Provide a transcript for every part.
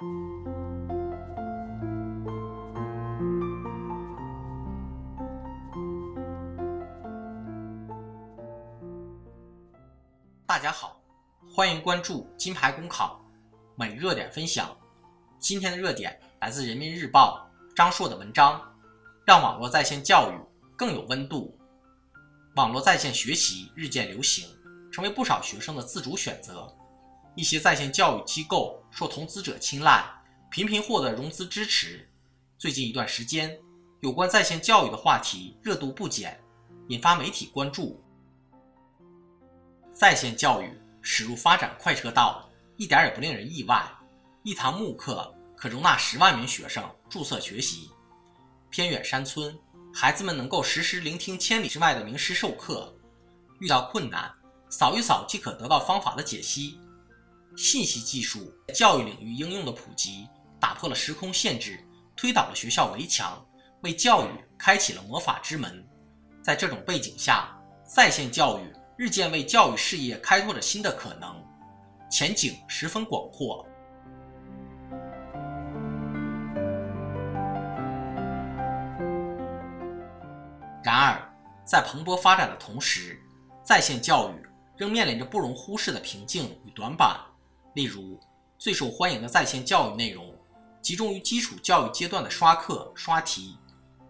大家好，欢迎关注金牌公考每热点分享。今天的热点来自人民日报张硕的文章，让网络在线教育更有温度。网络在线学习日渐流行，成为不少学生的自主选择。一些在线教育机构受投资者青睐，频频获得融资支持。最近一段时间，有关在线教育的话题热度不减，引发媒体关注。在线教育驶入发展快车道，一点也不令人意外。一堂慕课可容纳十万名学生注册学习。偏远山村，孩子们能够实时聆听千里之外的名师授课，遇到困难，扫一扫即可得到方法的解析。信息技术教育领域应用的普及，打破了时空限制，推倒了学校围墙，为教育开启了魔法之门。在这种背景下，在线教育。日渐为教育事业开拓着新的可能，前景十分广阔。然而，在蓬勃发展的同时，在线教育仍面临着不容忽视的瓶颈与短板。例如，最受欢迎的在线教育内容集中于基础教育阶段的刷课、刷题，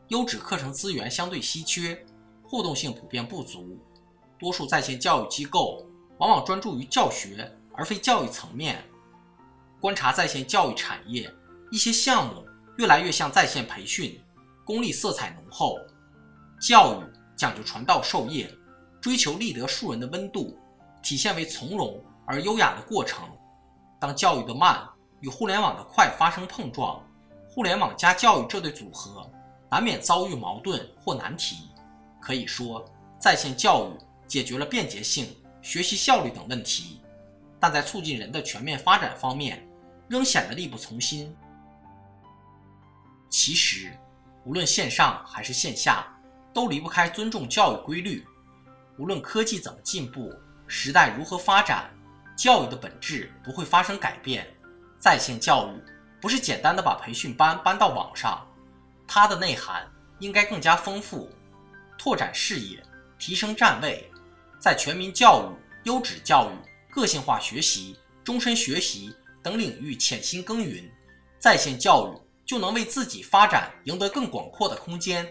优质课程资源相对稀缺，互动性普遍不足。多数在线教育机构往往专注于教学而非教育层面。观察在线教育产业，一些项目越来越像在线培训，功利色彩浓厚。教育讲究传道授业，追求立德树人的温度，体现为从容而优雅的过程。当教育的慢与互联网的快发生碰撞，互联网加教育这对组合难免遭遇矛盾或难题。可以说，在线教育。解决了便捷性、学习效率等问题，但在促进人的全面发展方面，仍显得力不从心。其实，无论线上还是线下，都离不开尊重教育规律。无论科技怎么进步，时代如何发展，教育的本质不会发生改变。在线教育不是简单的把培训班搬到网上，它的内涵应该更加丰富，拓展视野，提升站位。在全民教育、优质教育、个性化学习、终身学习等领域潜心耕耘，在线教育就能为自己发展赢得更广阔的空间。